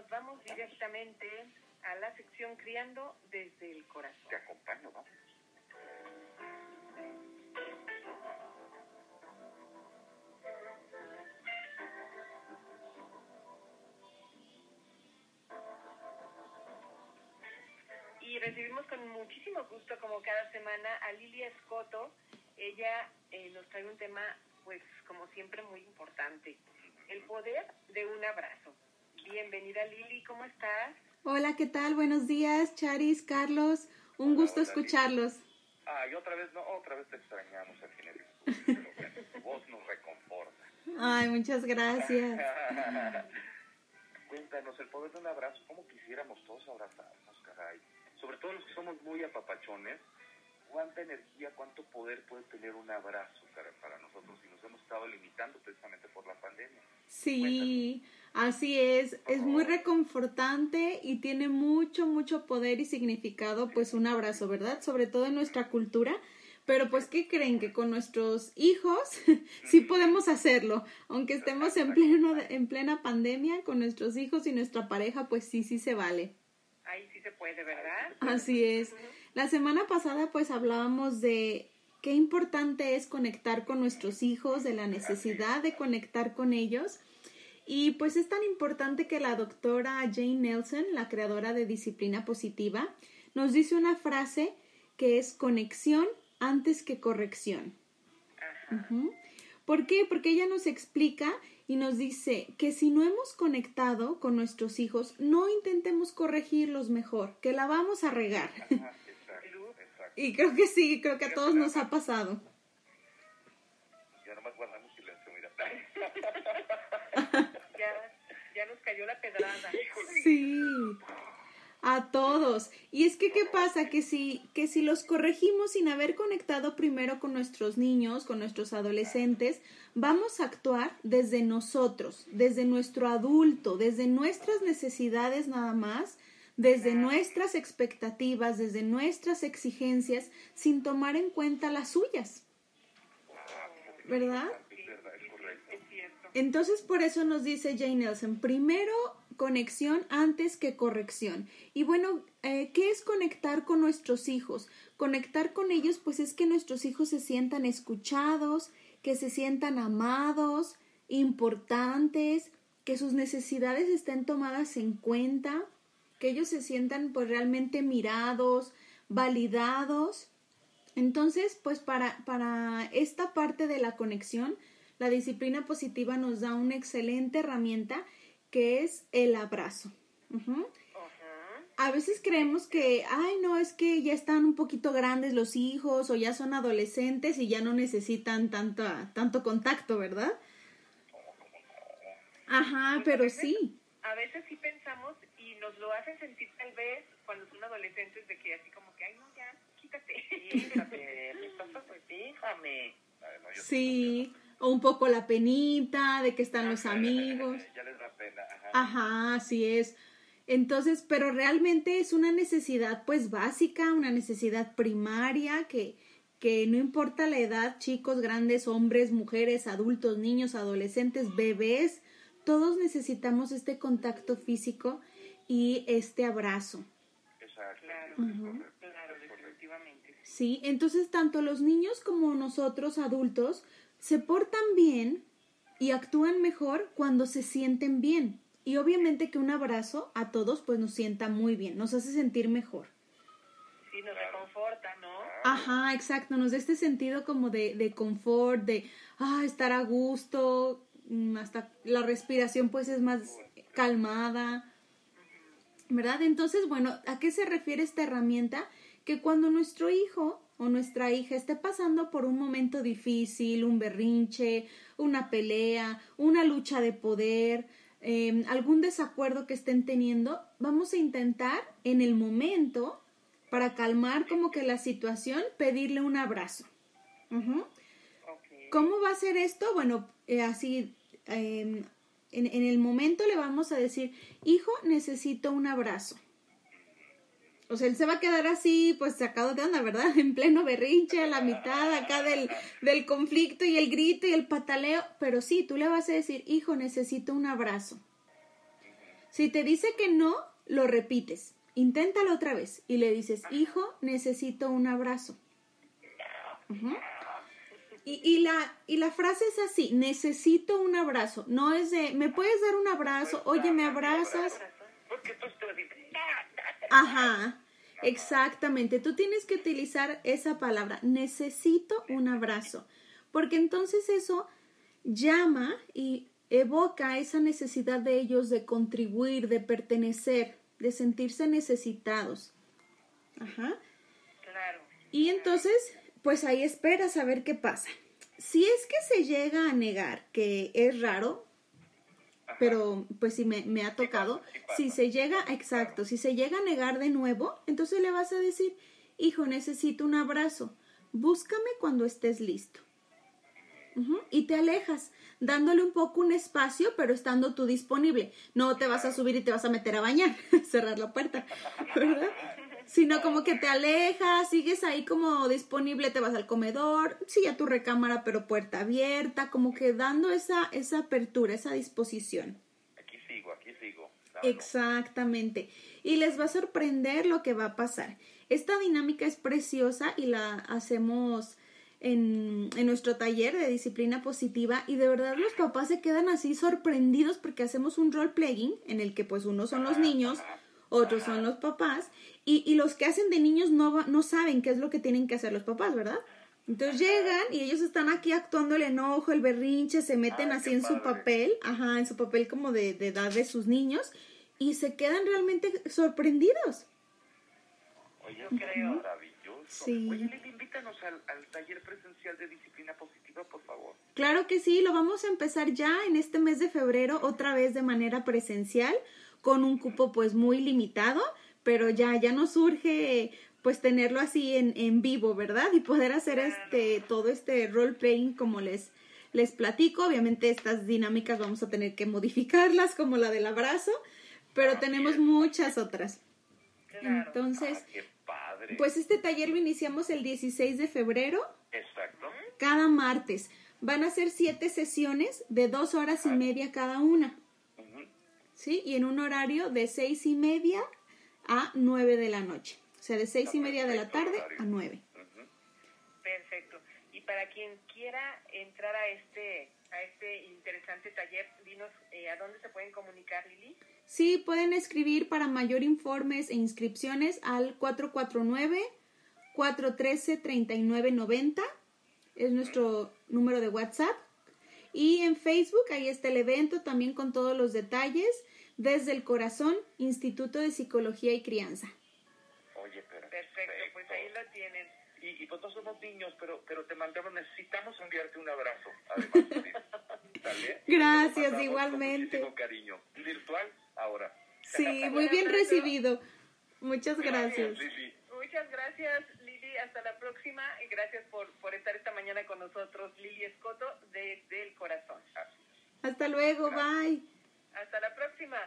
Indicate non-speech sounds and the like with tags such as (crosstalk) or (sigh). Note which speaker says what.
Speaker 1: nos vamos directamente a la sección Criando desde el Corazón.
Speaker 2: Te acompaño, vamos.
Speaker 1: Y recibimos con muchísimo gusto, como cada semana, a Lilia Escoto. Ella eh, nos trae un tema, pues, como siempre, muy importante. El poder de un abrazo. Bienvenida, Lili, ¿cómo estás?
Speaker 3: Hola, ¿qué tal? Buenos días, Charis, Carlos. Un
Speaker 2: Hola,
Speaker 3: gusto
Speaker 2: hola,
Speaker 3: escucharlos.
Speaker 2: Ah, y otra vez, no, otra vez te extrañamos pero bueno, (laughs) tu voz nos reconforta.
Speaker 3: Ay, muchas gracias. (laughs)
Speaker 2: Cuéntanos, el poder de un abrazo, ¿cómo quisiéramos todos abrazarnos, caray? Sobre todo los que somos muy apapachones, ¿cuánta energía, cuánto poder puede tener un abrazo caray, para nosotros si nos hemos estado limitando precisamente por la pandemia?
Speaker 3: Sí, así es. Es muy reconfortante y tiene mucho, mucho poder y significado, pues un abrazo, ¿verdad? Sobre todo en nuestra cultura. Pero pues, ¿qué creen? Que con nuestros hijos (laughs) sí podemos hacerlo. Aunque estemos en, pleno, en plena pandemia, con nuestros hijos y nuestra pareja, pues sí, sí se vale.
Speaker 1: Ahí sí se puede, ¿verdad?
Speaker 3: Así es. La semana pasada pues hablábamos de qué importante es conectar con nuestros hijos, de la necesidad de conectar con ellos. Y pues es tan importante que la doctora Jane Nelson, la creadora de Disciplina Positiva, nos dice una frase que es conexión antes que corrección. ¿Por qué? Porque ella nos explica y nos dice que si no hemos conectado con nuestros hijos, no intentemos corregirlos mejor, que la vamos a regar.
Speaker 2: Ajá.
Speaker 3: Y creo que sí, creo que a todos nos ha pasado.
Speaker 2: Ya nomás guardamos silencio, mira. (laughs)
Speaker 1: Ya, ya nos cayó la pedrada.
Speaker 3: Sí, a todos. Y es que, ¿qué pasa? Que si, que si los corregimos sin haber conectado primero con nuestros niños, con nuestros adolescentes, vamos a actuar desde nosotros, desde nuestro adulto, desde nuestras necesidades nada más, desde nuestras expectativas, desde nuestras exigencias, sin tomar en cuenta las suyas. ¿Verdad? Entonces, por eso nos dice Jane Nelson, primero conexión antes que corrección. Y bueno, eh, ¿qué es conectar con nuestros hijos? Conectar con ellos, pues es que nuestros hijos se sientan escuchados, que se sientan amados, importantes, que sus necesidades estén tomadas en cuenta, que ellos se sientan pues realmente mirados, validados. Entonces, pues para, para esta parte de la conexión, la disciplina positiva nos da una excelente herramienta que es el abrazo. A veces creemos que, ay, no, es que ya están un poquito grandes los hijos o ya son adolescentes y ya no necesitan tanto, tanto contacto, ¿verdad? Ajá, pero sí.
Speaker 1: A veces sí pensamos y nos lo hacen sentir tal vez cuando son adolescentes de que así como que, ay, no, ya, quítate.
Speaker 2: Pasa, pues, déjame. No,
Speaker 3: Sí, o un poco la penita de que están los amigos.
Speaker 2: Ya les da pena. Ajá.
Speaker 3: Ajá, así es. Entonces, pero realmente es una necesidad pues básica, una necesidad primaria que, que no importa la edad, chicos, grandes, hombres, mujeres, adultos, niños, adolescentes, bebés, todos necesitamos este contacto físico y este abrazo.
Speaker 2: Exacto.
Speaker 1: Claro, definitivamente.
Speaker 3: Sí, entonces tanto los niños como nosotros adultos se portan bien y actúan mejor cuando se sienten bien. Y obviamente que un abrazo a todos pues nos sienta muy bien, nos hace sentir mejor.
Speaker 1: Sí, nos
Speaker 2: Claro.
Speaker 1: reconforta, ¿no?
Speaker 3: Ajá, exacto, nos da este sentido como de, de confort, de ah, estar a gusto, hasta la respiración pues es más calmada, ¿verdad? Entonces, bueno, ¿a qué se refiere esta herramienta? Que cuando nuestro hijo o nuestra hija esté pasando por un momento difícil, un berrinche, una pelea, una lucha de poder, eh, algún desacuerdo que estén teniendo, vamos a intentar en el momento, para calmar como que la situación, pedirle un abrazo. ¿Cómo va a ser esto? Bueno, eh, así, eh, en, en el momento le vamos a decir, hijo, necesito un abrazo. O sea, él se va a quedar así, pues sacado de onda, ¿verdad? (laughs) En pleno berrinche, a la mitad acá del, del conflicto y el grito y el pataleo. Pero sí, tú le vas a decir, hijo, necesito un abrazo. Si te dice que no, lo repites. Inténtalo otra vez y le dices, hijo, necesito un abrazo. Ujú. Y, y, la, y la frase es así, necesito un abrazo. No es de, ¿me puedes dar un abrazo? Oye, ¿me abrazas?
Speaker 2: Porque tú estás diciendo,
Speaker 3: Ajá, exactamente. Tú tienes que utilizar esa palabra, necesito un abrazo. Porque entonces eso llama y evoca esa necesidad de ellos de contribuir, de pertenecer, de sentirse necesitados. Ajá.
Speaker 1: Claro.
Speaker 3: Y entonces, pues ahí esperas a ver qué pasa. Si es que se llega a negar, que es raro, pero pues sí me, me ha tocado,
Speaker 2: sí pasa.
Speaker 3: si se llega, exacto, si se llega a negar de nuevo, entonces le vas a decir, hijo, necesito un abrazo, búscame cuando estés listo. Y te alejas, dándole un poco un espacio, pero estando tú disponible. No te vas a subir y te vas a meter a bañar, (laughs) cerrar la puerta, ¿verdad? (laughs) Sino como que te alejas, sigues ahí como disponible, te vas al comedor, sí, a tu recámara, pero puerta abierta, como que dando esa, esa apertura, esa disposición.
Speaker 2: aquí sigo, aquí sigo. Claro.
Speaker 3: Exactamente. Y les va a sorprender lo que va a pasar. Esta dinámica es preciosa y la hacemos en, en nuestro taller de disciplina positiva y de verdad los papás se quedan así sorprendidos porque hacemos un role playing en el que pues unos son los niños, otros son los papás y, y los que hacen de niños no, no saben qué es lo que tienen que hacer los papás, ¿verdad? Entonces llegan y ellos están aquí actuando el enojo, el berrinche, se meten
Speaker 2: Ay,
Speaker 3: así en su papel, ajá, en su papel como de, de edad de sus niños y se quedan realmente sorprendidos.
Speaker 2: Oye,
Speaker 1: Yo creo.
Speaker 2: maravilloso.
Speaker 3: Sí.
Speaker 2: Oye, Lili, invítanos al, al taller presencial de disciplina positiva, por favor.
Speaker 3: Claro que sí, lo vamos a empezar ya en este mes de febrero, otra vez de manera presencial, con un cupo pues muy limitado, pero ya, ya nos surge pues tenerlo así en, en vivo, ¿verdad? Y poder hacer este, todo este role playing como les, les platico. Obviamente estas dinámicas vamos a tener que modificarlas, como la del abrazo, pero tenemos muchas otras.
Speaker 1: Claro.
Speaker 3: Entonces,
Speaker 2: Ah, padre.
Speaker 3: pues este taller lo iniciamos el 16 de febrero,
Speaker 2: Exacto.
Speaker 3: cada martes. Van a ser siete sesiones de dos horas y media cada una. ¿Sí? Y en un horario de seis y media a nueve de la noche. O sea, de seis y media de la tarde
Speaker 2: horario.
Speaker 3: a nueve.
Speaker 1: Perfecto. Y para quien quiera entrar a este a este interesante taller, dinos eh, a dónde se pueden comunicar, Lili.
Speaker 3: Sí, pueden escribir para mayor informes e inscripciones al 449-413-3990. Es nuestro número de WhatsApp. Y en Facebook, ahí está el evento también con todos los detalles. Desde el corazón, Instituto de Psicología y Crianza.
Speaker 2: Oye, perfecto.
Speaker 1: Perfecto, pues ahí lo tienen.
Speaker 2: Y, y pues no somos niños, pero, pero te mandamos, necesitamos enviarte un abrazo. Además. (laughs) ¿Sale?
Speaker 3: Gracias, igualmente.
Speaker 2: Con cariño. Virtual, ahora.
Speaker 3: Sí, (laughs) muy bien recibido. Muchas gracias.
Speaker 1: Muchas gracias. Hasta la próxima. Y gracias por, por estar esta mañana con nosotros, Lili Escoto, desde el corazón.
Speaker 3: Hasta luego, bye.
Speaker 1: Hasta la próxima.